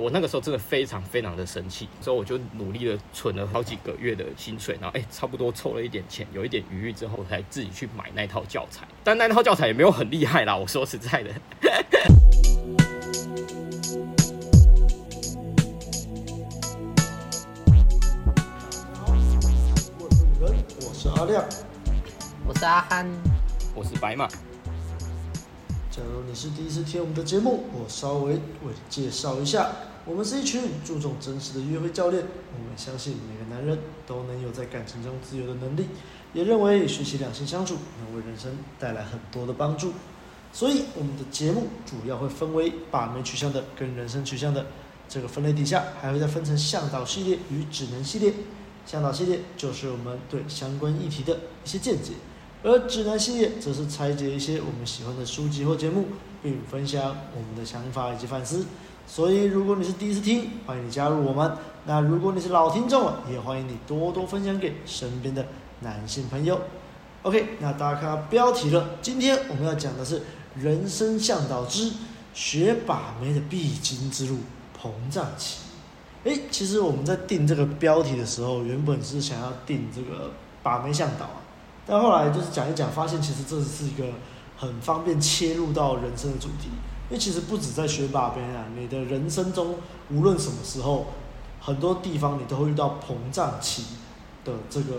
我那个时候真的非常非常的生气，所以我就努力的存了好几个月的薪水，然后哎，差不多凑了一点钱，有一点余裕之后，我才自己去买那套教材。但那套教材也没有很厉害啦，我说实在的。我是阿亮，我是阿汉，我是白马。假如你是第一次听我们的节目，我稍微为你介绍一下，我们是一群注重真实的约会教练。我们相信每个男人都能有在感情中自由的能力，也认为学习两性相处能为人生带来很多的帮助。所以，我们的节目主要会分为把妹取向的跟人生取向的这个分类底下，还会再分成向导系列与指南系列。向导系列就是我们对相关议题的一些见解。而指南系列则是拆解一些我们喜欢的书籍或节目，并分享我们的想法以及反思。所以，如果你是第一次听，欢迎你加入我们；那如果你是老听众了，也欢迎你多多分享给身边的男性朋友。OK，那大家看到标题了，今天我们要讲的是人生向导之学把妹的必经之路——膨胀期。诶，其实我们在定这个标题的时候，原本是想要定这个把妹向导啊。但后来就是讲一讲，发现其实这是一个很方便切入到人生的主题。因为其实不止在学把妹啊，你的人生中无论什么时候，很多地方你都会遇到膨胀期的这个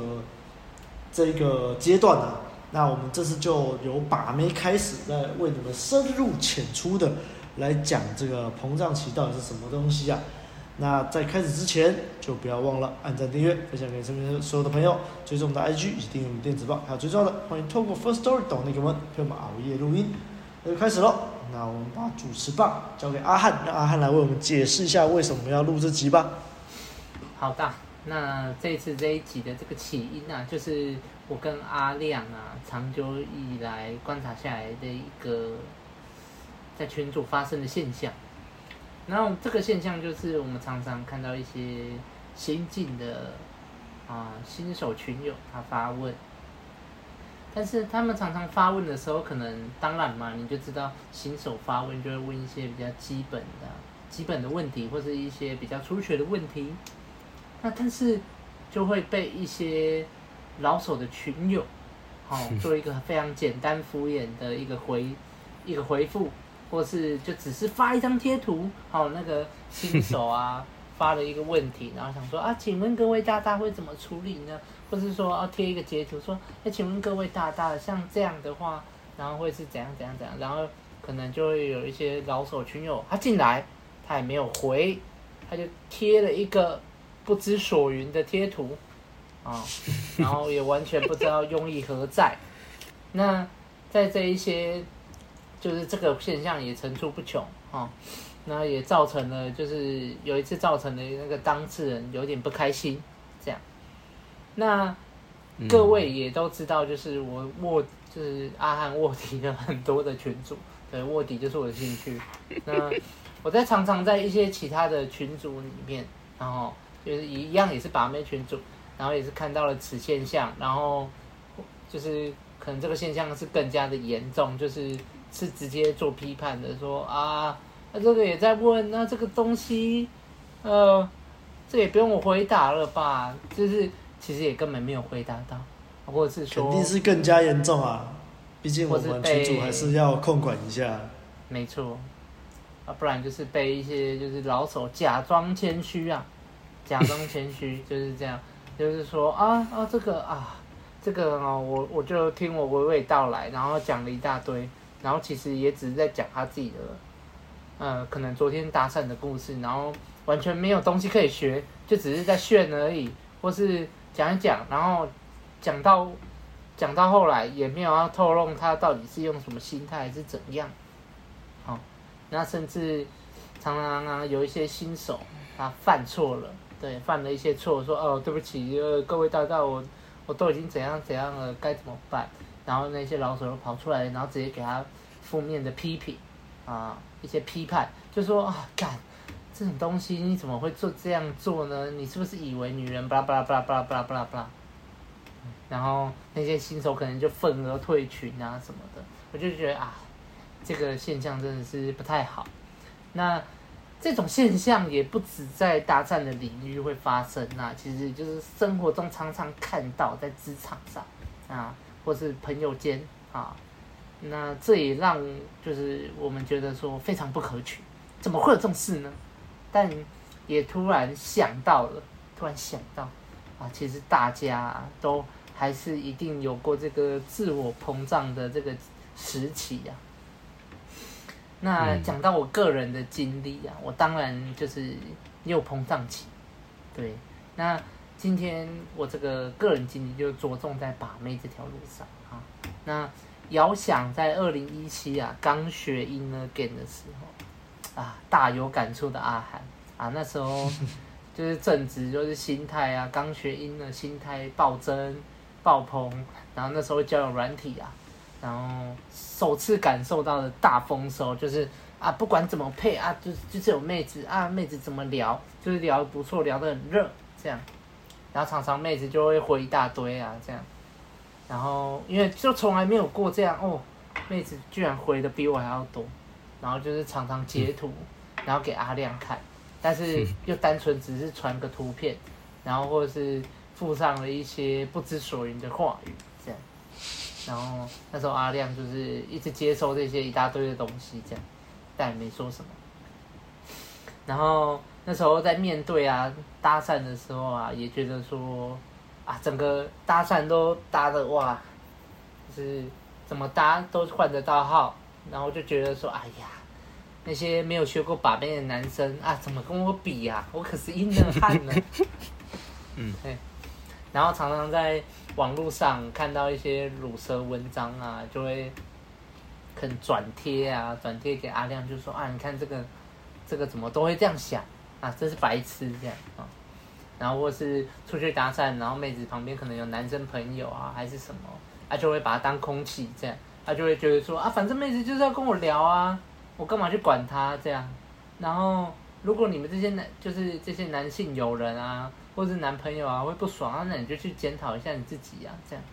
这个阶段啊。那我们这次就由把妹开始，来为你们深入浅出的来讲这个膨胀期到底是什么东西啊。那在开始之前，就不要忘了按赞、订阅、分享给身边所有的朋友，追踪我们的 IG 以及订阅我们电子报，还有最重要的，欢迎透过 First Story 抖内给我们陪我们熬夜录音。那就开始喽，那我们把主持棒交给阿汉，让阿汉来为我们解释一下为什么要录这集吧。好的，那这次这一集的这个起因啊，就是我跟阿亮啊，长久以来观察下来的一个在群组发生的现象。然后这个现象就是我们常常看到一些新进的啊新手群友他发问，但是他们常常发问的时候，可能当然嘛，你就知道新手发问就会问一些比较基本的基本的问题，或是一些比较初学的问题。那但是就会被一些老手的群友，哦，做一个非常简单敷衍的一个回一个回复。或是就只是发一张贴图，好，那个新手啊 发了一个问题，然后想说啊，请问各位大大会怎么处理呢？或是说啊贴一个截图说，哎，请问各位大大，像这样的话，然后会是怎样怎样怎样？然后可能就会有一些老手群友他进来，他也没有回，他就贴了一个不知所云的贴图啊，然后也完全不知道用意何在。那在这一些。就是这个现象也层出不穷啊，那也造成了，就是有一次造成了那个当事人有点不开心，这样。那各位也都知道，就是我卧，就是阿汉卧底的很多的群组，对，卧底就是我的兴趣。那我在常常在一些其他的群组里面，然后就是一样也是把妹群组，然后也是看到了此现象，然后就是可能这个现象是更加的严重，就是。是直接做批判的，说啊，那这个也在问，那这个东西，呃，这也不用我回答了吧？就是其实也根本没有回答到，或者是说，肯定是更加严重啊！毕竟我们群主还是要控管一下。没错，啊，不然就是被一些就是老手假装谦虚啊，假装谦虚 就是这样，就是说啊啊这个啊这个哦，我我就听我娓娓道来，然后讲了一大堆。然后其实也只是在讲他自己的，呃，可能昨天搭讪的故事，然后完全没有东西可以学，就只是在炫而已，或是讲一讲，然后讲到讲到后来也没有要透露他到底是用什么心态还是怎样，好，那甚至常常啊有一些新手他犯错了，对，犯了一些错，说哦对不起，呃各位大大我我都已经怎样怎样了，该怎么办？然后那些老手又跑出来，然后直接给他负面的批评，啊，一些批判，就说啊，干这种东西你怎么会做这样做呢？你是不是以为女人巴拉巴拉巴拉巴拉巴拉巴拉？然后那些新手可能就愤而退群啊什么的，我就觉得啊，这个现象真的是不太好。那这种现象也不止在搭讪的领域会发生啊，其实就是生活中常常看到，在职场上啊，或是朋友间啊，那这也让就是我们觉得说非常不可取，怎么会有这种事呢？但也突然想到了，突然想到啊，其实大家都还是一定有过这个自我膨胀的这个时期呀、啊。那讲到我个人的经历啊，我当然就是也有膨胀期，对。那今天我这个个人经历就着重在把妹这条路上啊。那遥想在二零一七啊，刚学 Inner Game 的时候啊，大有感触的阿涵啊，那时候就是正值就是心态啊，刚学 In 的心态暴增爆棚，然后那时候交友软体啊。然后首次感受到的大丰收，就是啊，不管怎么配啊，就就是有妹子啊，妹子怎么聊，就是聊不错，聊得很热，这样，然后常常妹子就会回一大堆啊，这样，然后因为就从来没有过这样哦，妹子居然回的比我还要多，然后就是常常截图，然后给阿亮看，但是又单纯只是传个图片，然后或者是附上了一些不知所云的话语。这样然后那时候阿亮就是一直接收这些一大堆的东西，这样，但也没说什么。然后那时候在面对啊搭讪的时候啊，也觉得说啊，整个搭讪都搭的哇，就是怎么搭都换得到号，然后就觉得说，哎呀，那些没有学过把妹的男生啊，怎么跟我比呀？我可是硬的汉呢。嗯，对。然后常常在网络上看到一些乳蛇文章啊，就会肯转贴啊，转贴给阿亮，就说啊，你看这个这个怎么都会这样想啊，真是白痴这样啊。然后或是出去搭讪，然后妹子旁边可能有男生朋友啊，还是什么，啊就会把他当空气这样，他就会觉得说啊，反正妹子就是要跟我聊啊，我干嘛去管他这样。然后如果你们这些男就是这些男性友人啊。或是男朋友啊会不爽啊，那你就去检讨一下你自己啊，这样。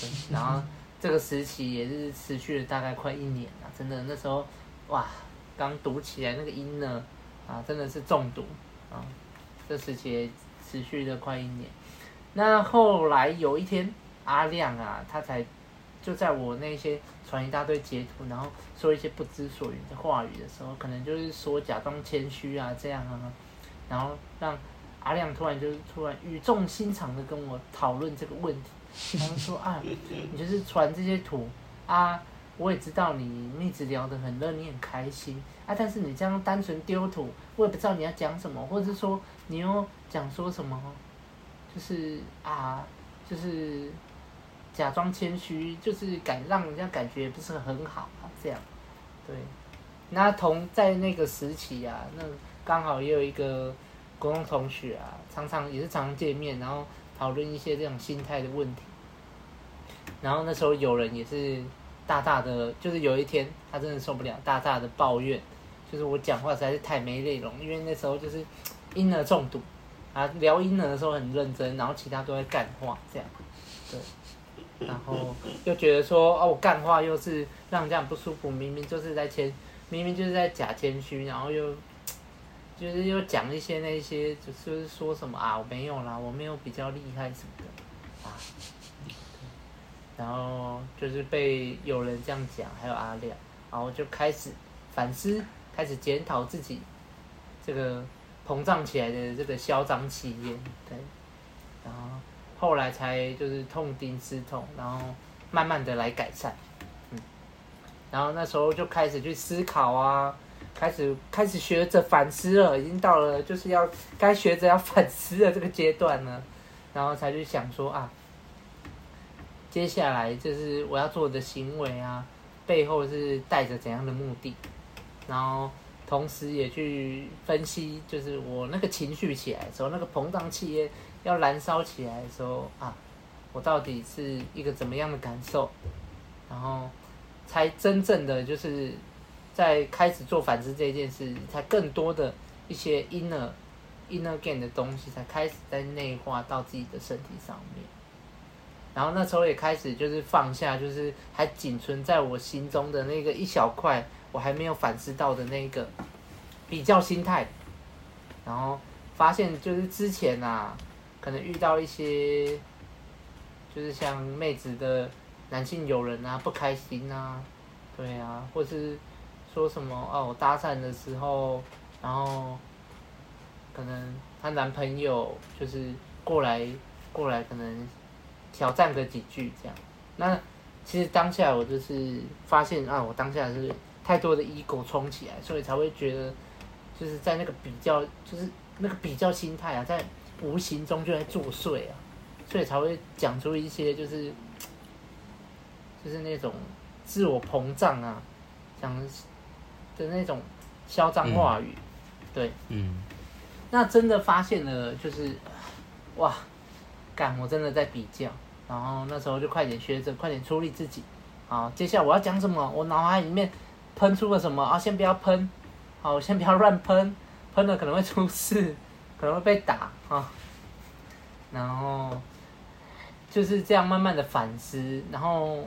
对，然后这个时期也是持续了大概快一年了，真的那时候哇，刚读起来那个音呢啊，真的是中毒啊。这时期持续了快一年。那后来有一天，阿亮啊，他才就在我那些传一大堆截图，然后说一些不知所云的话语的时候，可能就是说假装谦虚啊这样啊，然后让。阿亮突然就是突然语重心长的跟我讨论这个问题，然后说啊，你就是传这些图啊，我也知道你一直聊得很热，你很开心啊，但是你这样单纯丢土，我也不知道你要讲什么，或者是说你又讲说什么，就是啊，就是假装谦虚，就是感让人家感觉不是很好啊，这样，对，那同在那个时期啊，那刚好也有一个。高中同学啊，常常也是常见面，然后讨论一些这种心态的问题。然后那时候有人也是大大的，就是有一天他真的受不了，大大的抱怨，就是我讲话实在是太没内容，因为那时候就是婴儿中毒啊，聊婴儿的时候很认真，然后其他都在干话这样，对。然后又觉得说哦，我干话又是让人家很不舒服，明明就是在谦，明明就是在假谦虚，然后又。就是又讲一些那些，就是说什么啊，我没有啦，我没有比较厉害什么的啊。然后就是被有人这样讲，还有阿亮，然后就开始反思，开始检讨自己这个膨胀起来的这个嚣张气焰，对。然后后来才就是痛定思痛，然后慢慢的来改善，嗯。然后那时候就开始去思考啊。开始开始学着反思了，已经到了就是要该学着要反思的这个阶段了，然后才去想说啊，接下来就是我要做的行为啊，背后是带着怎样的目的，然后同时也去分析，就是我那个情绪起来的时候，那个膨胀气焰要燃烧起来的时候啊，我到底是一个怎么样的感受，然后才真正的就是。在开始做反思这件事，才更多的一些 inner inner game 的东西才开始在内化到自己的身体上面。然后那时候也开始就是放下，就是还仅存在我心中的那个一小块，我还没有反思到的那个比较心态，然后发现就是之前啊，可能遇到一些，就是像妹子的男性友人啊，不开心啊，对啊，或是说什么哦，我搭讪的时候，然后可能她男朋友就是过来过来，可能挑战个几句这样，那其实当下我就是发现啊，我当下是。太多的 ego 冲起来，所以才会觉得，就是在那个比较，就是那个比较心态啊，在无形中就在作祟啊，所以才会讲出一些就是，就是那种自我膨胀啊，讲的那种嚣张话语，嗯、对，嗯，那真的发现了，就是哇，干，我真的在比较，然后那时候就快点学着，快点处理自己，好，接下来我要讲什么，我脑海里面。喷出了什么啊？先不要喷，好，先不要乱喷，喷了可能会出事，可能会被打啊。然后就是这样慢慢的反思，然后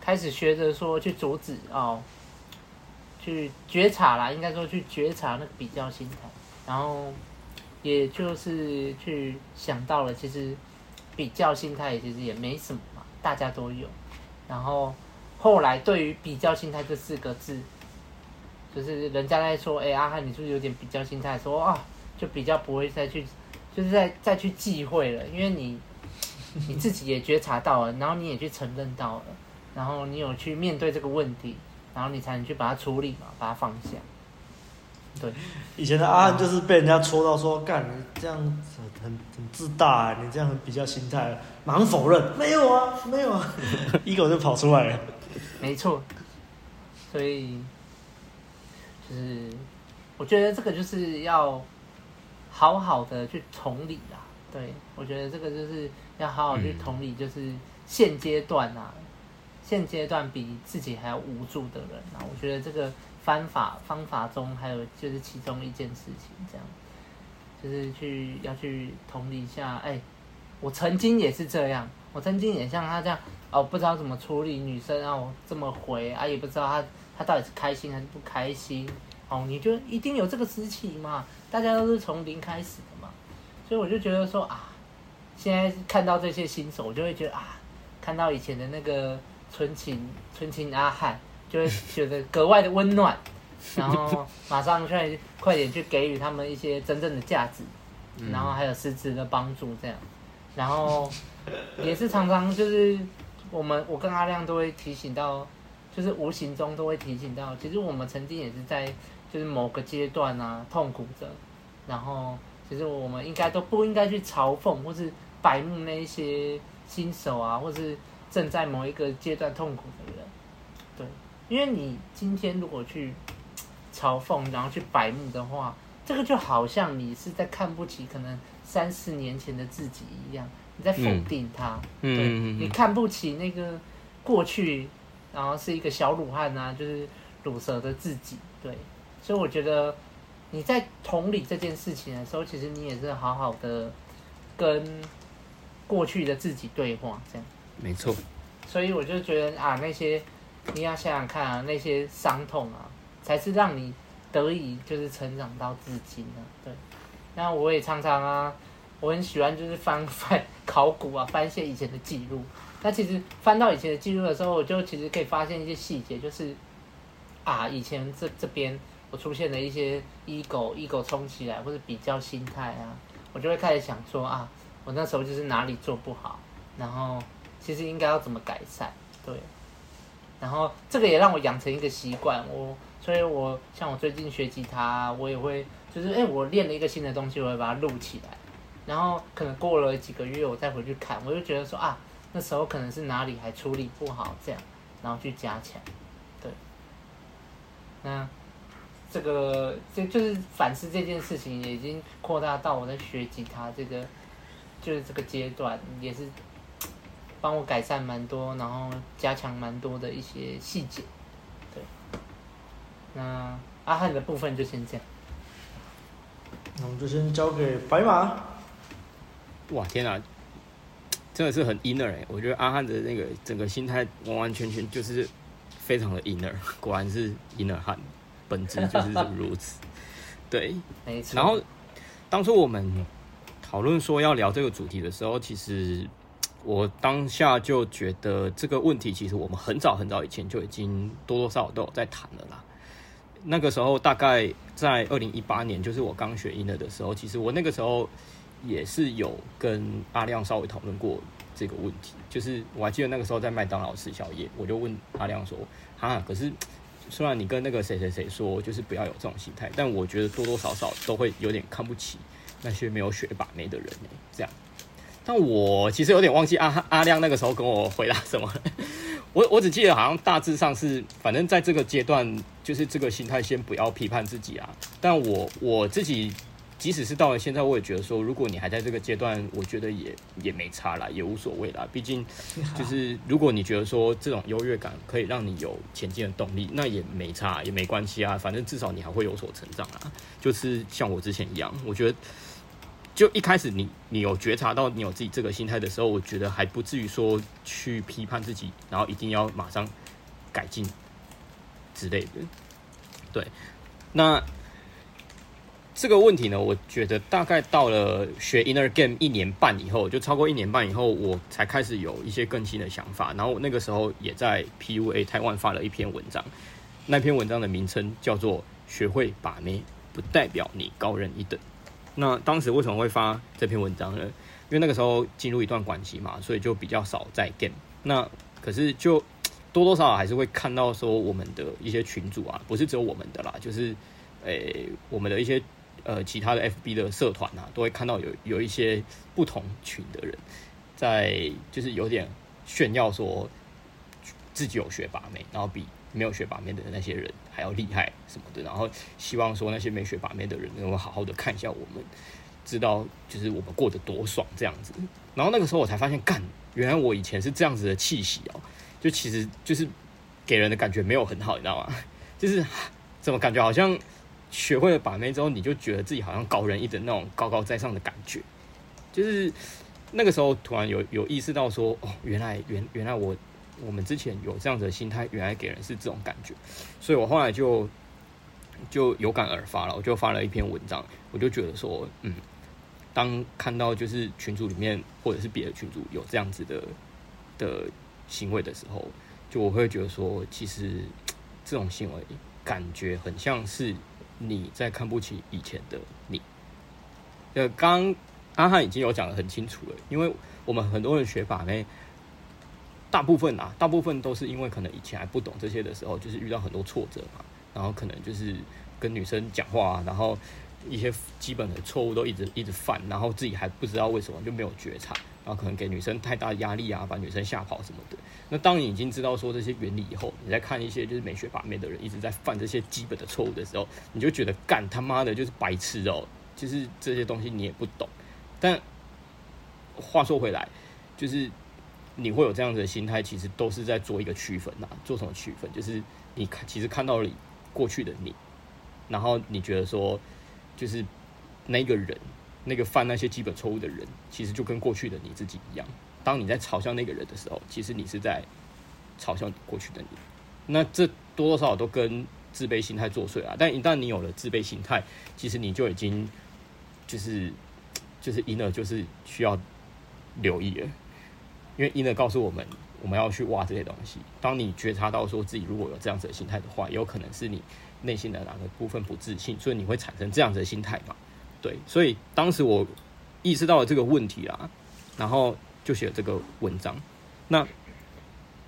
开始学着说去阻止哦，去觉察啦，应该说去觉察那个比较心态，然后也就是去想到了，其实比较心态其实也没什么嘛，大家都有，然后。后来对于比较心态这四个字，就是人家在说，哎、阿汉你是不是有点比较心态？说啊，就比较不会再去，就是再再去忌讳了，因为你你自己也觉察到了，然后你也去承认到了，然后你有去面对这个问题，然后你才能去把它处理嘛，把它放下。对，以前的阿汉就是被人家戳到说，干你这样子很很自大，你这样比较心态，马上否认，没有啊，没有啊，一口就跑出来了。没错，所以就是我觉得这个就是要好好的去同理啦。对，我觉得这个就是要好好去同理，就是现阶段啊，现阶段比自己还要无助的人啊。我觉得这个方法方法中还有就是其中一件事情，这样就是去要去同理一下。哎，我曾经也是这样，我曾经也像他这样。哦，不知道怎么处理女生让我这么回啊，也不知道她她到底是开心还是不开心。哦，你就一定有这个时期嘛？大家都是从零开始的嘛，所以我就觉得说啊，现在看到这些新手，我就会觉得啊，看到以前的那个纯情纯情阿汉，就会觉得格外的温暖，然后马上去快点去给予他们一些真正的价值，然后还有实质的帮助这样，然后也是常常就是。我们我跟阿亮都会提醒到，就是无形中都会提醒到，其实我们曾经也是在就是某个阶段啊痛苦着，然后其实我们应该都不应该去嘲讽或是白目那一些新手啊，或是正在某一个阶段痛苦的人，对，因为你今天如果去 嘲讽，然后去白目的话，这个就好像你是在看不起可能三四年前的自己一样。你在否定他，嗯、对，嗯、你看不起那个过去，然后是一个小鲁汉啊，就是鲁蛇的自己，对，所以我觉得你在同理这件事情的时候，其实你也是好好的跟过去的自己对话，这样。没错。所以我就觉得啊，那些你要想想看啊，那些伤痛啊，才是让你得以就是成长到至今的，对。那我也常常啊。我很喜欢就是翻 翻考古啊，翻一些以前的记录。那其实翻到以前的记录的时候，我就其实可以发现一些细节，就是啊，以前这这边我出现了一些 ego ego 冲起来，或者比较心态啊，我就会开始想说啊，我那时候就是哪里做不好，然后其实应该要怎么改善，对。然后这个也让我养成一个习惯，我所以我像我最近学吉他，我也会就是哎，我练了一个新的东西，我会把它录起来。然后可能过了几个月，我再回去看，我就觉得说啊，那时候可能是哪里还处理不好，这样，然后去加强，对。那这个这就是反思这件事情，已经扩大到我在学吉他这个，就是这个阶段，也是帮我改善蛮多，然后加强蛮多的一些细节，对。那阿汉的部分就先这样，那我们就先交给白马。哇天啊，真的是很 inner 哎！我觉得阿汉的那个整个心态完完全全就是非常的 inner，果然是 inner 汉。本质就是如此。对，没错。然后当初我们讨论说要聊这个主题的时候，其实我当下就觉得这个问题，其实我们很早很早以前就已经多多少少都有在谈了啦。那个时候大概在二零一八年，就是我刚学英了的时候，其实我那个时候也是有跟阿亮稍微讨论过这个问题。就是我还记得那个时候在麦当劳吃宵夜，我就问阿亮说：“哈，可是。”虽然你跟那个谁谁谁说，就是不要有这种心态，但我觉得多多少少都会有点看不起那些没有学把妹的人呢。这样，但我其实有点忘记阿阿亮那个时候跟我回答什么。我我只记得好像大致上是，反正在这个阶段，就是这个心态先不要批判自己啊。但我我自己。即使是到了现在，我也觉得说，如果你还在这个阶段，我觉得也也没差啦，也无所谓啦。毕竟，就是如果你觉得说这种优越感可以让你有前进的动力，那也没差，也没关系啊。反正至少你还会有所成长啊。就是像我之前一样，我觉得就一开始你你有觉察到你有自己这个心态的时候，我觉得还不至于说去批判自己，然后一定要马上改进之类的。对，那。这个问题呢，我觉得大概到了学 Inner Game 一年半以后，就超过一年半以后，我才开始有一些更新的想法。然后我那个时候也在 PUA 台湾发了一篇文章，那篇文章的名称叫做“学会把妹不代表你高人一等”。那当时为什么会发这篇文章呢？因为那个时候进入一段关系嘛，所以就比较少在 Game。那可是就多多少少还是会看到说我们的一些群主啊，不是只有我们的啦，就是诶我们的一些。呃，其他的 FB 的社团啊，都会看到有有一些不同群的人，在就是有点炫耀说自己有学把妹，然后比没有学把妹的那些人还要厉害什么的，然后希望说那些没学把妹的人能够好好的看一下我们，知道就是我们过得多爽这样子。然后那个时候我才发现，干，原来我以前是这样子的气息哦，就其实就是给人的感觉没有很好，你知道吗？就是怎么感觉好像。学会了把妹之后，你就觉得自己好像高人一等那种高高在上的感觉，就是那个时候突然有有意识到说，哦，原来原原来我我们之前有这样子的心态，原来给人是这种感觉，所以我后来就就有感而发了，我就发了一篇文章，我就觉得说，嗯，当看到就是群组里面或者是别的群组有这样子的的行为的时候，就我会觉得说，其实这种行为感觉很像是。你在看不起以前的你。呃，刚阿汉已经有讲得很清楚了，因为我们很多人学法妹，大部分啊，大部分都是因为可能以前还不懂这些的时候，就是遇到很多挫折嘛，然后可能就是跟女生讲话啊，然后一些基本的错误都一直一直犯，然后自己还不知道为什么就没有觉察。然后可能给女生太大压力啊，把女生吓跑什么的。那当你已经知道说这些原理以后，你再看一些就是没学把妹的人一直在犯这些基本的错误的时候，你就觉得干他妈的就是白痴哦，就是这些东西你也不懂。但话说回来，就是你会有这样子的心态，其实都是在做一个区分呐。做什么区分？就是你看，其实看到了过去的你，然后你觉得说，就是那个人。那个犯那些基本错误的人，其实就跟过去的你自己一样。当你在嘲笑那个人的时候，其实你是在嘲笑过去的你。那这多多少少都跟自卑心态作祟啊。但一旦你有了自卑心态，其实你就已经就是就是 inner 就是需要留意了，因为因而告诉我们，我们要去挖这些东西。当你觉察到说自己如果有这样子的心态的话，也有可能是你内心的哪个部分不自信，所以你会产生这样子的心态嘛。对，所以当时我意识到了这个问题啊，然后就写这个文章。那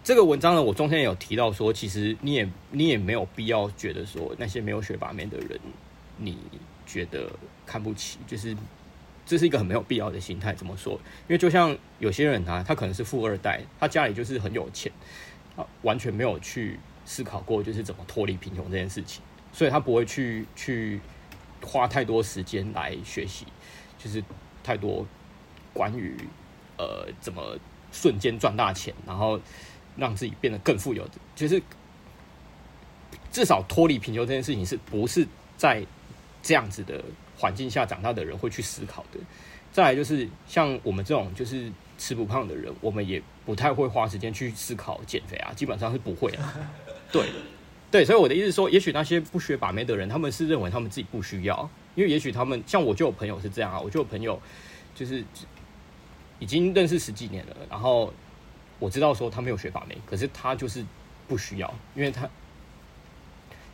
这个文章呢，我中间有提到说，其实你也你也没有必要觉得说那些没有学把面的人，你觉得看不起，就是这是一个很没有必要的心态。怎么说？因为就像有些人啊，他可能是富二代，他家里就是很有钱，他完全没有去思考过就是怎么脱离贫穷这件事情，所以他不会去去。花太多时间来学习，就是太多关于呃怎么瞬间赚大钱，然后让自己变得更富有，就是至少脱离贫穷这件事情，是不是在这样子的环境下长大的人会去思考的？再来就是像我们这种就是吃不胖的人，我们也不太会花时间去思考减肥啊，基本上是不会啊。对，对，所以我的意思是说，也许那些不学把妹的人，他们是认为他们自己不需要，因为也许他们像我就有朋友是这样啊，我就有朋友就是已经认识十几年了，然后我知道说他没有学把妹，可是他就是不需要，因为他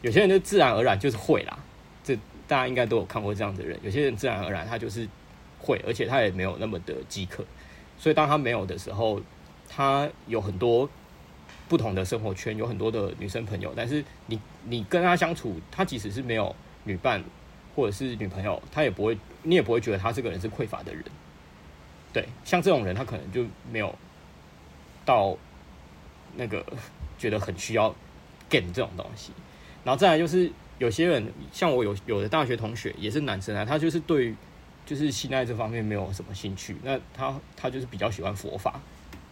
有些人就自然而然就是会啦，这大家应该都有看过这样的人，有些人自然而然他就是会，而且他也没有那么的饥渴，所以当他没有的时候，他有很多。不同的生活圈有很多的女生朋友，但是你你跟他相处，他即使是没有女伴或者是女朋友，他也不会，你也不会觉得他这个人是匮乏的人。对，像这种人，他可能就没有到那个觉得很需要 get 这种东西。然后再来就是有些人，像我有有的大学同学也是男生啊，他就是对就是性爱这方面没有什么兴趣，那他他就是比较喜欢佛法。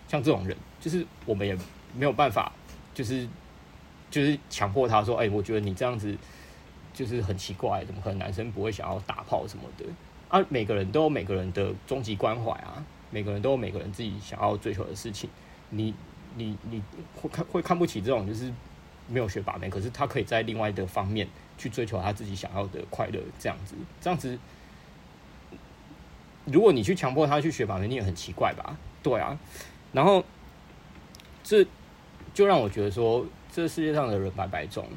像这种人，就是我们也。没有办法，就是就是强迫他说：“哎、我觉得你这样子就是很奇怪，怎么可能男生不会想要打炮什么的？”啊，每个人都有每个人的终极关怀啊，每个人都有每个人自己想要追求的事情。你你你会看会看不起这种就是没有学把妹，可是他可以在另外的方面去追求他自己想要的快乐，这样子这样子，如果你去强迫他去学把妹，你也很奇怪吧？对啊，然后这。就让我觉得说，这世界上的人百百种，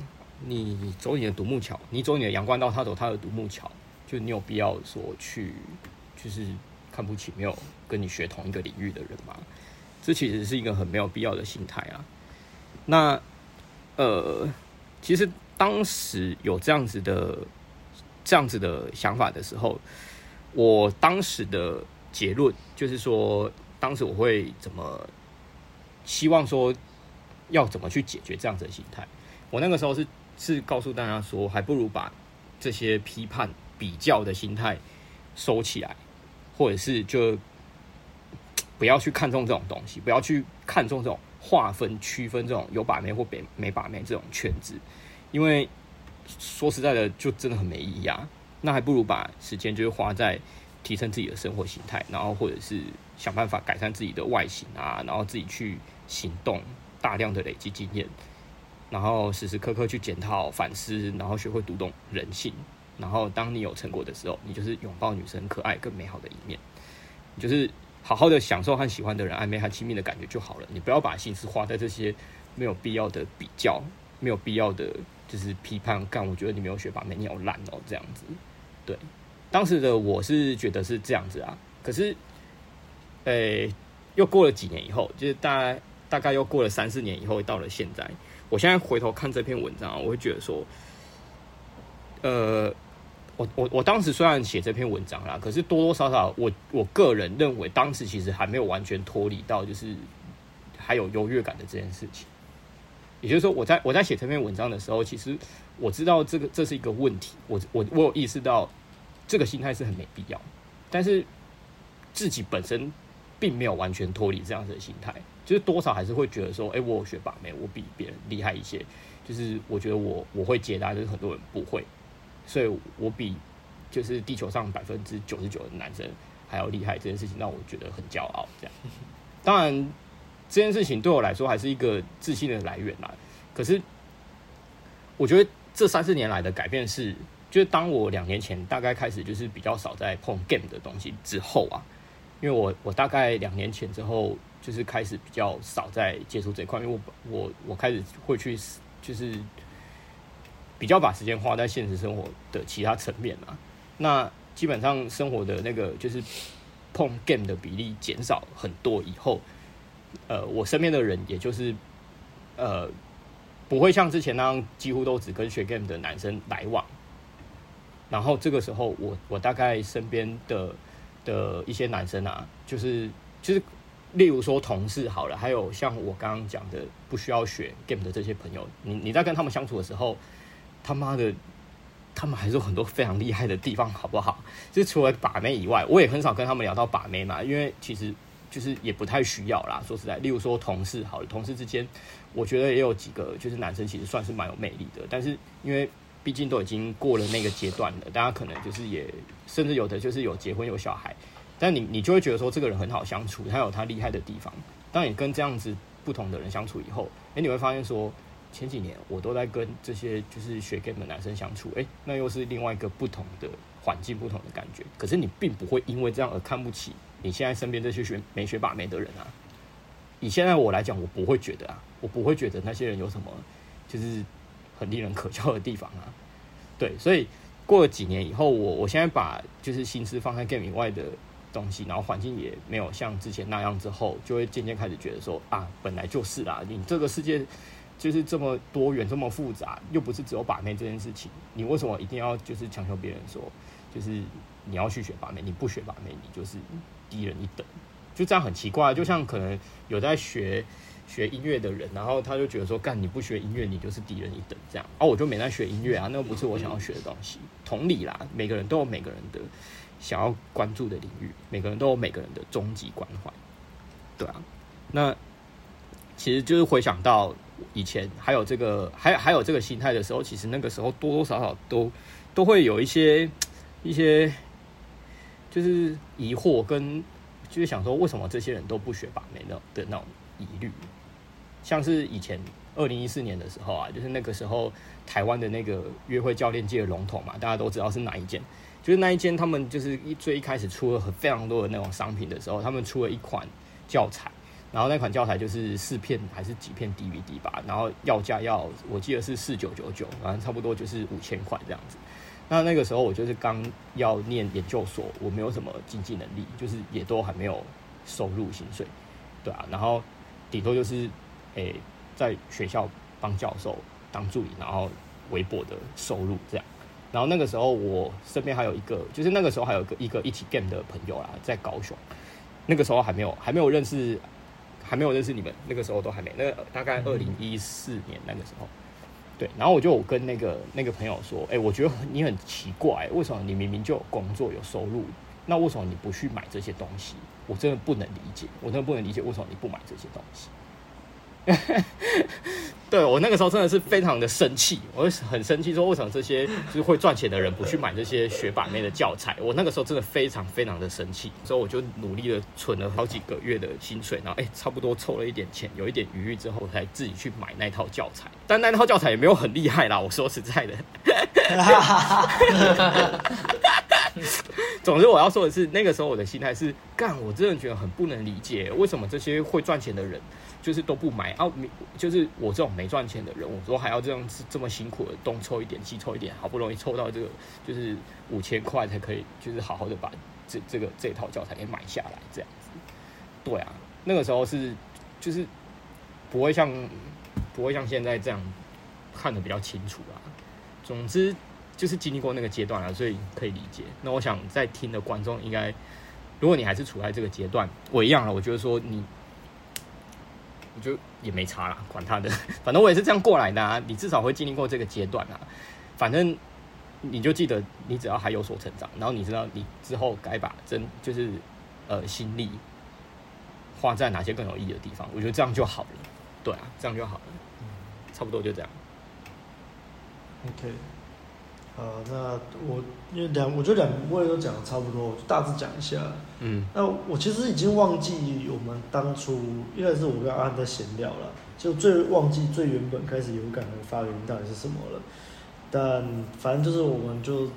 你走你的独木桥，你走你的阳关道，他走他的独木桥，就你有必要说去，就是看不起没有跟你学同一个领域的人吗？这其实是一个很没有必要的心态啊。那呃，其实当时有这样子的这样子的想法的时候，我当时的结论就是说，当时我会怎么希望说。要怎么去解决这样子的心态？我那个时候是是告诉大家说，还不如把这些批判、比较的心态收起来，或者是就 不要去看重这种东西，不要去看重这种划分、区分这种有把妹或没没把妹这种圈子，因为说实在的，就真的很没意义啊。那还不如把时间就是花在提升自己的生活形态，然后或者是想办法改善自己的外形啊，然后自己去行动。大量的累积经验，然后时时刻刻去检讨反思，然后学会读懂人性，然后当你有成果的时候，你就是拥抱女生可爱更美好的一面，你就是好好的享受和喜欢的人暧昧和亲密的感觉就好了。你不要把心思花在这些没有必要的比较，没有必要的就是批判。干，我觉得你没有学把妹，你好烂哦，这样子。对，当时的我是觉得是这样子啊。可是，诶、又过了几年以后，就是大概。大概又过了三四年以后，到了现在，我现在回头看这篇文章，我会觉得说，呃，我我我当时虽然写这篇文章啦，可是多多少少，我我个人认为，当时其实还没有完全脱离到就是还有优越感的这件事情。也就是说，我在我在写这篇文章的时候，其实我知道这个这是一个问题，我我我有意识到这个心态是很没必要，但是自己本身并没有完全脱离这样子的心态。就是多少还是会觉得说，哎、我有学把妹，我比别人厉害一些。就是我觉得我我会解答，就是很多人不会，所以我比就是地球上百分之九十九的男生还要厉害。这件事情让我觉得很骄傲。这样，当然这件事情对我来说还是一个自信的来源啦。可是我觉得这三四年来的改变是，就是当我两年前大概开始就是比较少在碰 game 的东西之后啊，因为我我大概两年前之后。就是开始比较少在接触这块，因为我我我开始会去，就是比较把时间花在现实生活的其他层面嘛。那基本上生活的那个就是碰 game 的比例减少很多以后，呃，我身边的人也就是呃不会像之前那样几乎都只跟学 game 的男生来往。然后这个时候我，我大概身边的的一些男生啊，就是就是。例如说同事好了，还有像我刚刚讲的不需要学 game 的这些朋友，你你在跟他们相处的时候，他妈的，他们还是有很多非常厉害的地方，好不好？就除了把妹以外，我也很少跟他们聊到把妹嘛，因为其实就是也不太需要啦。说实在，例如说同事好了，同事之间，我觉得也有几个就是男生其实算是蛮有魅力的，但是因为毕竟都已经过了那个阶段了，大家可能就是也甚至有的就是有结婚有小孩。但你你就会觉得说这个人很好相处，他有他厉害的地方。当你跟这样子不同的人相处以后，诶，你会发现说，前几年我都在跟这些就是学 game 的男生相处，哎、那又是另外一个不同的环境，不同的感觉。可是你并不会因为这样而看不起你现在身边这些学没学把妹的人啊。以现在我来讲，我不会觉得啊，我不会觉得那些人有什么就是很令人可笑的地方啊。对，所以过了几年以后，我我现在把就是心思放在 game 以外的东西，然后环境也没有像之前那样之后，就会渐渐开始觉得说啊，本来就是啦，你这个世界就是这么多元，这么复杂，又不是只有把妹这件事情，你为什么一定要就是强求别人说，就是你要去学把妹，你不学把妹，你就是低人一等，就这样很奇怪。就像可能有在学学音乐的人，然后他就觉得说，干你不学音乐，你就是低人一等这样。啊，我就没在学音乐啊，那不是我想要学的东西。同理啦，每个人都有每个人的。想要关注的领域，每个人都有每个人的终极关怀，对啊。那其实就是回想到以前还有这个，还还有这个心态的时候，其实那个时候多多少少都都会有一些一些，就是疑惑跟就是想说，为什么这些人都不学把妹的的那种疑虑。像是以前二零一四年的时候啊，就是那个时候台湾的那个约会教练界的龙头嘛，大家都知道是哪一间。就是那一间，他们就是一最一开始出了很非常多的那种商品的时候，他们出了一款教材，然后那款教材就是四片还是几片 DVD 吧，然后要价要我记得是四九九九，反正差不多就是五千块这样子。那那个时候我就是刚要念研究所，我没有什么经济能力，就是也都还没有收入薪水，对啊，然后顶多就是诶、在学校帮教授当助理，然后微薄的收入这样。然后那个时候，我身边还有一个，就是那个时候还有一个一个一起 game 的朋友啦，在高雄。那个时候还没有还没有认识，还没有认识你们。那个时候都还没，那个大概二零一四年那个时候，对。然后我就我跟那个那个朋友说，哎，我觉得你很奇怪，为什么你明明就有工作有收入，那为什么你不去买这些东西？我真的不能理解，我真的不能理解为什么你不买这些东西。对，我那个时候真的是非常的生气，我很生气，说为什么这些就是会赚钱的人不去买这些学把妹的教材？我那个时候真的非常非常的生气，所以我就努力的存了好几个月的薪水，然后哎，差不多凑了一点钱，有一点余裕之后，我才自己去买那套教材。但那套教材也没有很厉害啦，我说实在的。总之我要说的是，那个时候我的心态是干，我真的觉得很不能理解，为什么这些会赚钱的人。就是都不买啊，就是我这种没赚钱的人，我说还要这样子这么辛苦的东凑一点西凑一点，好不容易凑到这个就是五千块才可以，就是好好的把这这个这套教材给买下来这样子。对啊，那个时候是就是不会像不会像现在这样看得比较清楚啊。总之就是经历过那个阶段了，所以可以理解。那我想在听的观众应该，如果你还是处在这个阶段，我一样了。我觉得说你。我就也没差啦，管他的，反正我也是这样过来的啊。你至少会经历过这个阶段啊。反正你就记得，你只要还有所成长，然后你知道你之后该把真就是呃心力花在哪些更有意义的地方，我觉得这样就好了。对啊，这样就好了。差不多就这样。OK。呃，那我因为两，我觉得两位都讲的差不多，我就大致讲一下。嗯，那我其实已经忘记我们当初应该是我跟阿安在闲聊了，就最忘记最原本开始有感的发源到底是什么了。但反正就是我们就，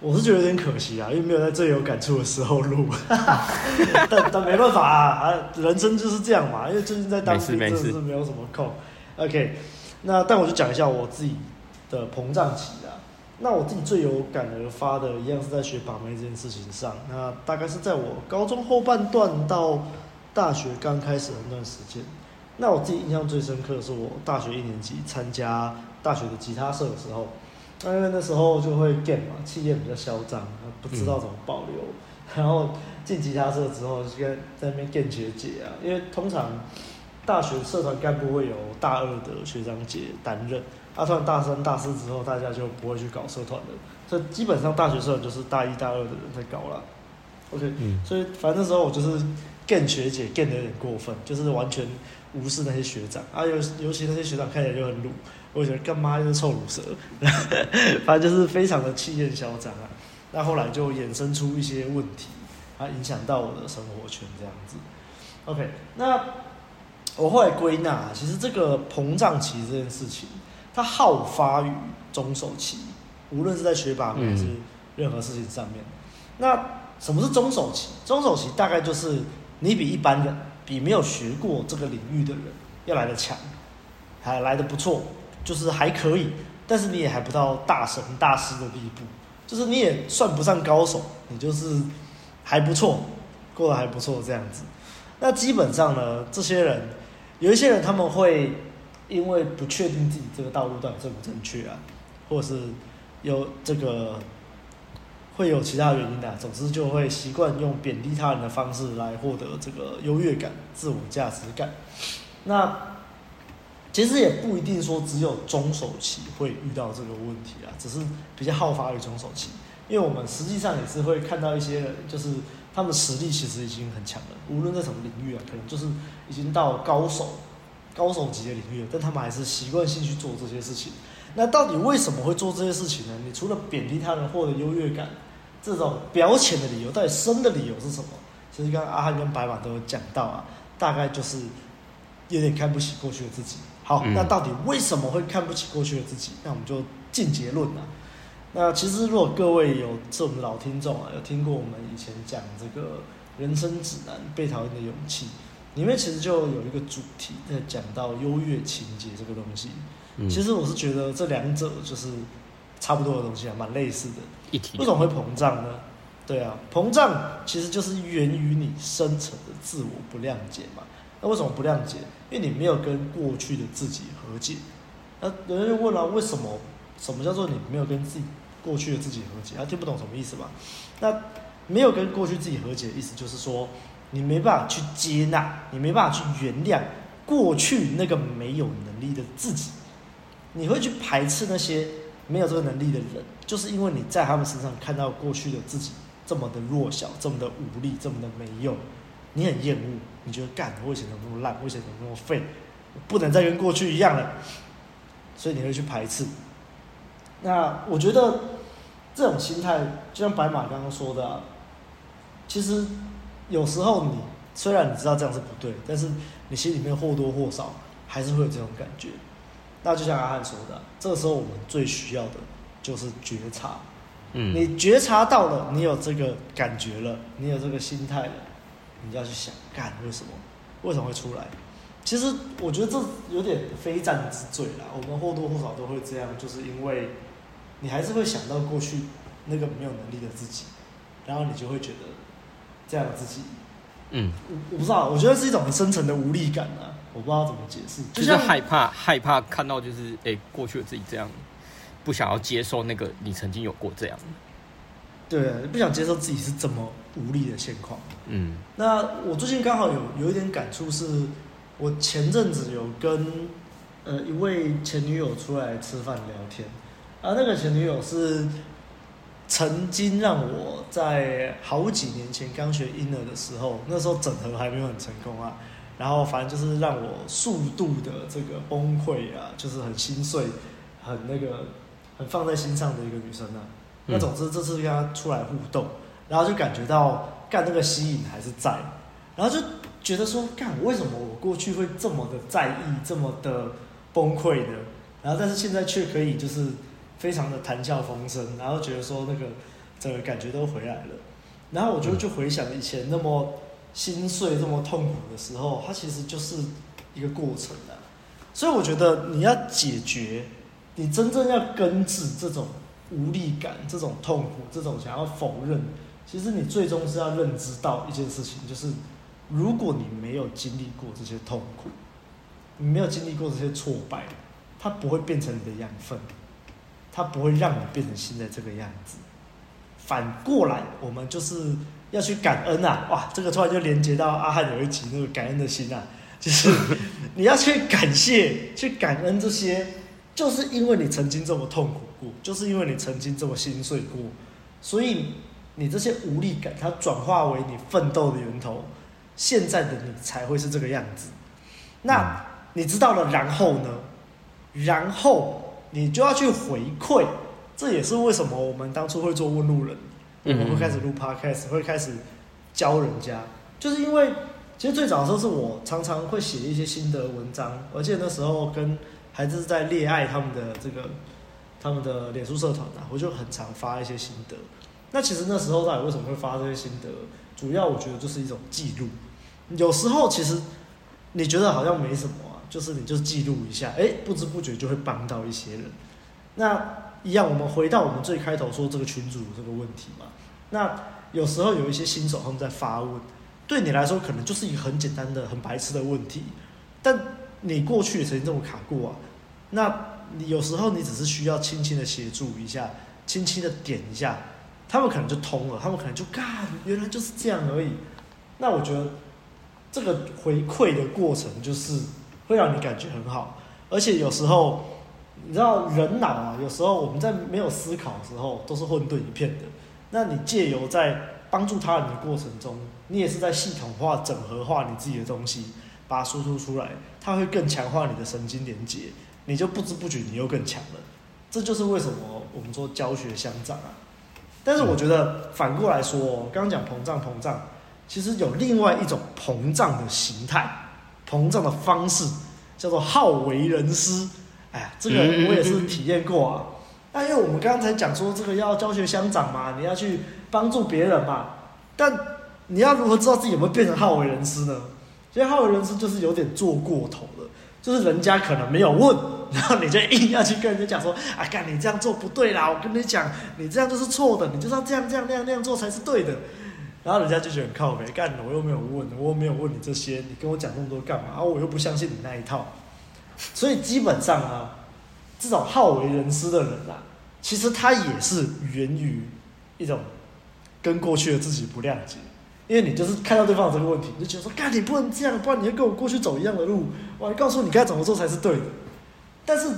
我是觉得有点可惜啊，因为没有在最有感触的时候录。但但没办法啊，人生就是这样嘛，因为最近在当兵，真的是没有什么空。OK，那但我就讲一下我自己的膨胀期啊。那我自己最有感而发的，一样是在学把妹这件事情上。那大概是在我高中后半段到大学刚开始的那段时间。那我自己印象最深刻的是我大学一年级参加大学的吉他社的时候。那因为那时候就会 game 嘛，气焰比较嚣张，不知道怎么保留。嗯、然后进吉他社之后，就跟在那边 game 学姐啊，因为通常大学社团干部会有大二的学长姐担任。他突然大三、大四之后，大家就不会去搞社团了。所以基本上大学社团就是大一、大二的人在搞了。OK，嗯，所以反正那时候我就是 game 学姐 game 的有点过分，就是完全无视那些学长啊，尤尤其那些学长看起来就很鲁，我觉得干妈就是臭卤蛇，反正就是非常的气焰嚣张啊。那后来就衍生出一些问题，啊，影响到我的生活圈这样子。OK，那。我后来归纳，其实这个膨胀期这件事情，它好发于中手期，无论是在学把妹还是任何事情上面。嗯、那什么是中手期？中手期大概就是你比一般人，比没有学过这个领域的人要来得强，还来得不错，就是还可以，但是你也还不到大神大师的地步，就是你也算不上高手，你就是还不错，过得还不错这样子。那基本上呢，这些人。有一些人他们会因为不确定自己这个道路到底正不正确啊，或者是有这个会有其他原因的，总之就会习惯用贬低他人的方式来获得这个优越感、自我价值感。那其实也不一定说只有中手期会遇到这个问题啊，只是比较好发于中手期，因为我们实际上也是会看到一些人就是。他们实力其实已经很强了，无论在什么领域啊，可能就是已经到高手、高手级的领域，但他们还是习惯性去做这些事情。那到底为什么会做这些事情呢？你除了贬低他人获得优越感这种表浅的理由，到底深的理由是什么？其实刚刚阿汉跟白马都有讲到啊，大概就是有点看不起过去的自己。好，那到底为什么会看不起过去的自己？那我们就进结论了。那其实，如果各位有是我们老听众啊，有听过我们以前讲这个人生指南《被讨厌的勇气》，里面其实就有一个主题在讲到优越情节这个东西。嗯、其实我是觉得这两者就是差不多的东西啊，蛮类似的。一体。为什么会膨胀呢？对啊，膨胀其实就是源于你深层的自我不谅解嘛。那为什么不谅解？因为你没有跟过去的自己和解。那有人就问了、啊，为什么？什么叫做你没有跟自己？过去的自己和解，他听不懂什么意思吧？那没有跟过去自己和解的意思，就是说你没办法去接纳，你没办法去原谅过去那个没有能力的自己，你会去排斥那些没有这个能力的人，就是因为你在他们身上看到过去的自己这么的弱小，这么的无力，这么的没用，你很厌恶，你觉得干，我以前怎么那么烂，我以前怎么那么废，不能再跟过去一样了，所以你会去排斥。那我觉得。这种心态，就像白马刚刚说的，其实有时候你虽然你知道这样是不对，但是你心里面或多或少还是会有这种感觉。那就像阿汉说的，这个时候我们最需要的就是觉察。嗯，你觉察到了，你有这个感觉了，你有这个心态了，你就要去想，干为什么？为什么会出来？其实我觉得这有点非战之罪啦。我们或多或少都会这样，就是因为。你还是会想到过去那个没有能力的自己，然后你就会觉得这样的自己，嗯，我我不知道，我觉得是一种很深层的无力感啊，我不知道怎么解释，就是害怕害怕看到就是哎、欸、过去的自己这样，不想要接受那个你曾经有过这样，对，不想接受自己是这么无力的现况，嗯，那我最近刚好有有一点感触，是我前阵子有跟呃一位前女友出来吃饭聊天。啊，那个前女友是曾经让我在好几年前刚学婴儿的时候，那时候整合还没有很成功啊，然后反正就是让我速度的这个崩溃啊，就是很心碎，很那个很放在心上的一个女生啊。那总之这次跟她出来互动，然后就感觉到干那个吸引还是在，然后就觉得说干为什么我过去会这么的在意，这么的崩溃的，然后但是现在却可以就是。非常的谈笑风生，然后觉得说那个整个感觉都回来了，然后我就就回想以前那么心碎、这么痛苦的时候，它其实就是一个过程啊。所以我觉得你要解决，你真正要根治这种无力感、这种痛苦、这种想要否认，其实你最终是要认知到一件事情，就是如果你没有经历过这些痛苦，你没有经历过这些挫败，它不会变成你的养分。它不会让你变成现在这个样子。反过来，我们就是要去感恩啊！哇，这个突然就连接到阿汉有一集那个感恩的心啊，就是 你要去感谢、去感恩这些，就是因为你曾经这么痛苦过，就是因为你曾经这么心碎过，所以你这些无力感它转化为你奋斗的源头，现在的你才会是这个样子。那你知道了，然后呢？然后。你就要去回馈，这也是为什么我们当初会做问路人，我们会开始录 podcast，会开始教人家，就是因为其实最早的时候是我常常会写一些心得文章，而且那时候跟孩子在恋爱他们的这个他们的脸书社团啊，我就很常发一些心得。那其实那时候到底为什么会发这些心得？主要我觉得就是一种记录。有时候其实你觉得好像没什么啊，就是你就记录一下，哎，不知不觉就会帮到一些人。那一样，我们回到我们最开头说这个群主这个问题嘛。那有时候有一些新手他们在发问，对你来说可能就是一个很简单的、很白痴的问题，但你过去也曾经这么卡过啊。那你有时候你只是需要轻轻的协助一下，轻轻的点一下。他们可能就通了，他们可能就干，原来就是这样而已。那我觉得这个回馈的过程就是会让你感觉很好，而且有时候你知道人脑啊，有时候我们在没有思考的时候都是混沌一片的。那你借由在帮助他人的过程中，你也是在系统化、整合化你自己的东西，把它输出出来，它会更强化你的神经连接，你就不知不觉你又更强了。这就是为什么我们说教学相长啊。但是我觉得反过来说，刚刚讲膨胀膨胀，其实有另外一种膨胀的形态，膨胀的方式叫做好为人师。哎呀，这个我也是体验过啊。那因为我们刚才讲说这个要教学相长嘛，你要去帮助别人嘛。但你要如何知道自己有没有变成好为人师呢？其实好为人师就是有点做过头了，就是人家可能没有问。然后你就硬要去跟人家讲说，啊，干你这样做不对啦！我跟你讲，你这样就是错的，你就是要这样这样那样那样做才是对的。然后人家就觉得很靠北，干我又没有问，我又没有问你这些，你跟我讲那么多干嘛？啊，我又不相信你那一套。所以基本上啊，这种好为人师的人啊，其实他也是源于一种跟过去的自己不谅解，因为你就是看到对方有这个问题，你就觉得说，干你不能这样，不然你会跟我过去走一样的路。我还告诉你该怎么做才是对的。但是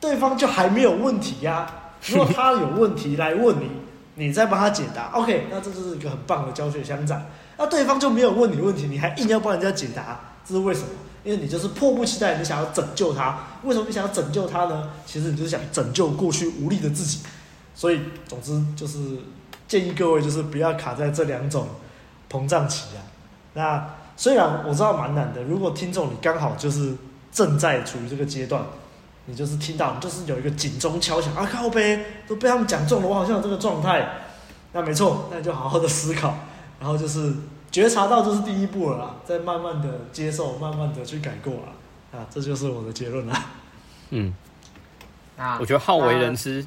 对方就还没有问题呀、啊。如果他有问题来问你，你再帮他解答，OK，那这就是一个很棒的教学相长。那对方就没有问你问题，你还硬要帮人家解答，这是为什么？因为你就是迫不及待，你想要拯救他。为什么你想要拯救他呢？其实你就是想拯救过去无力的自己。所以，总之就是建议各位就是不要卡在这两种膨胀期啊。那虽然我知道蛮难的，如果听众你刚好就是正在处于这个阶段。你就是听到，你就是有一个警钟敲响啊！靠呗都被他们讲中了，我好像有这个状态。那没错，那你就好好的思考，然后就是觉察到这是第一步了啦，再慢慢的接受，慢慢的去改过啊！啊，这就是我的结论啦。嗯，啊，我觉得好为人师，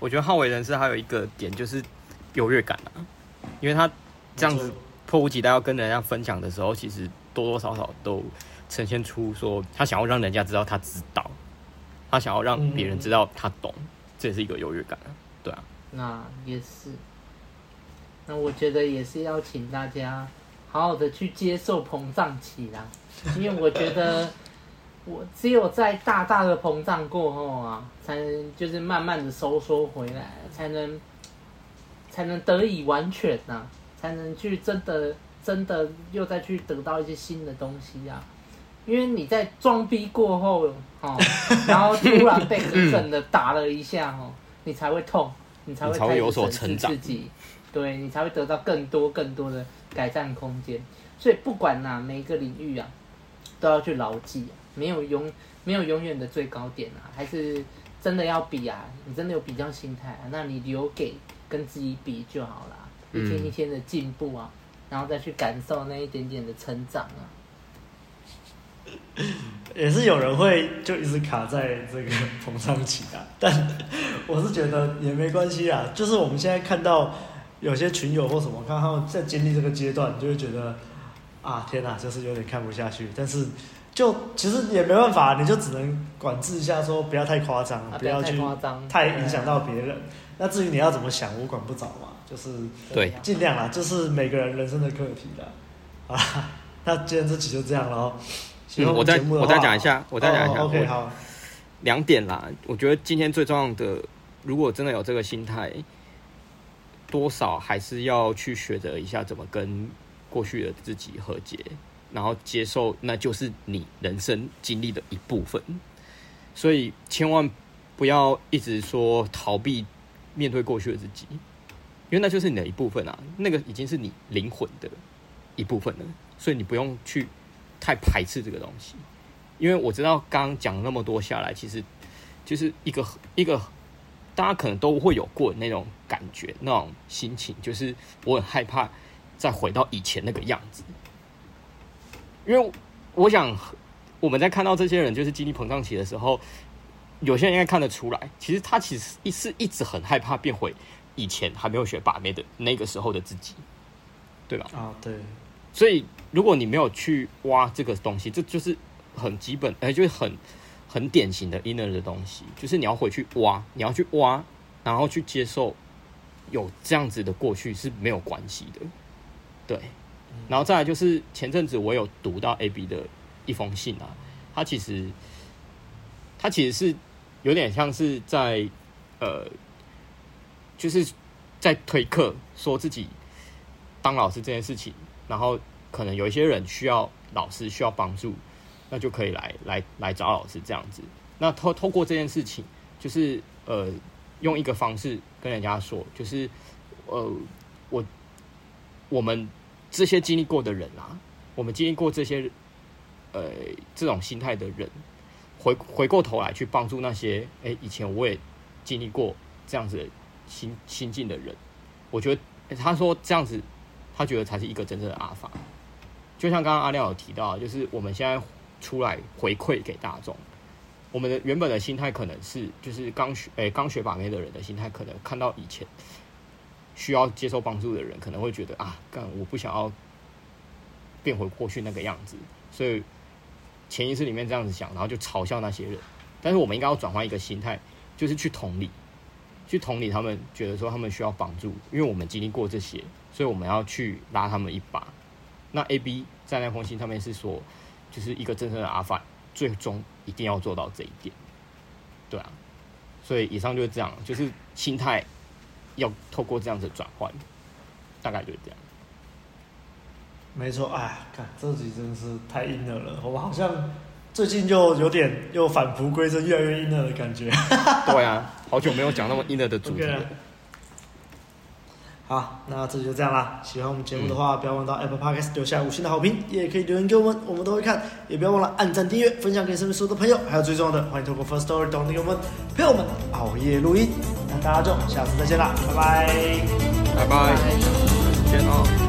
我觉得好为人师还有一个点就是优越感啊，因为他这样子迫不及待要跟人家分享的时候，其实多多少少都呈现出说他想要让人家知道他知道。他想要让别人知道他懂，嗯、这也是一个优越感啊，对啊。那也是。那我觉得也是要请大家好好的去接受膨胀期啦，因为我觉得我只有在大大的膨胀过后啊，才能就是慢慢的收缩回来，才能才能得以完全呐、啊，才能去真的真的又再去得到一些新的东西啊。因为你在装逼过后，哦，然后突然被狠狠的打了一下，哦，你才会痛，你才会，才会有所成长，自己，对，你才会得到更多更多的改善空间。所以不管哪每一个领域啊，都要去牢记，没有永没有永远的最高点啊，还是真的要比啊，你真的有比较心态啊，那你留给跟自己比就好了，一天一天的进步啊，然后再去感受那一点点的成长啊。也是有人会就一直卡在这个膨胀期啊，但我是觉得也没关系啊。就是我们现在看到有些群友或什么，看他们在经历这个阶段，就会觉得啊，天哪，就是有点看不下去。但是就其实也没办法，你就只能管制一下，说不要太夸张，不要去太影响到别人。那至于你要怎么想，我管不着嘛，就是对，尽量啦，就是每个人人生的课题啦。啊，那今天这期就这样了。嗯，我再我再讲一下，我再讲一下。哦、OK，好。两点啦，我觉得今天最重要的，如果真的有这个心态，多少还是要去学着一下怎么跟过去的自己和解，然后接受那就是你人生经历的一部分。所以千万不要一直说逃避面对过去的自己，因为那就是你的一部分啊，那个已经是你灵魂的一部分了。所以你不用去太排斥这个东西。因为我知道刚讲那么多下来，其实就是一个一个大家可能都会有过那种感觉、那种心情，就是我很害怕再回到以前那个样子。因为我想我们在看到这些人就是精力膨胀期的时候，有些人应该看得出来，其实他其实一是一直很害怕变回以前还没有学把妹的那个时候的自己，对吧？啊，对。所以如果你没有去挖这个东西，这就是。很基本，哎、欸，就是很很典型的 inner 的东西，就是你要回去挖，你要去挖，然后去接受有这样子的过去是没有关系的，对。然后再来就是前阵子我有读到 AB 的一封信啊，他其实他其实是有点像是在呃，就是在推课，说自己当老师这件事情，然后可能有一些人需要老师需要帮助。那就可以来来来找老师这样子。那透透过这件事情，就是呃，用一个方式跟人家说，就是呃，我我们这些经历过的人啊，我们经历过这些呃这种心态的人，回回过头来去帮助那些哎、以前我也经历过这样子的心心境的人，我觉得、他说这样子，他觉得才是一个真正的阿法。就像刚刚阿亮有提到，就是我们现在。出来回馈给大众，我们的原本的心态可能是，就是刚学诶刚学把妹的人的心态，可能看到以前需要接受帮助的人，可能会觉得啊，干我不想要变回过去那个样子，所以潜意识里面这样子想，然后就嘲笑那些人。但是我们应该要转换一个心态，就是去同理，去同理他们，觉得说他们需要帮助，因为我们经历过这些，所以我们要去拉他们一把。那 A B 在那封信上面是说。就是一个真正的阿法，最终一定要做到这一点，对啊，所以以上就是这样，就是心态要透过这样子转换，大概就是这样。没错，哎，看这集真的是太 inner 了，我们好像最近就有点又返璞归真，越来越 inner 的感觉。对啊，好久没有讲那么 inner 的主题了。Okay. 好，那这就这样啦。喜欢我们节目的话，嗯、不要忘到 Apple Podcast 留下五星的好评，也可以留言给我们，我们都会看。也不要忘了按赞、订阅、分享给身边所有的朋友。还有最重要的，欢迎透过 Firstory 订阅我们，陪我们熬夜录音。那大家就下次再见啦，拜拜，拜拜，再见哦。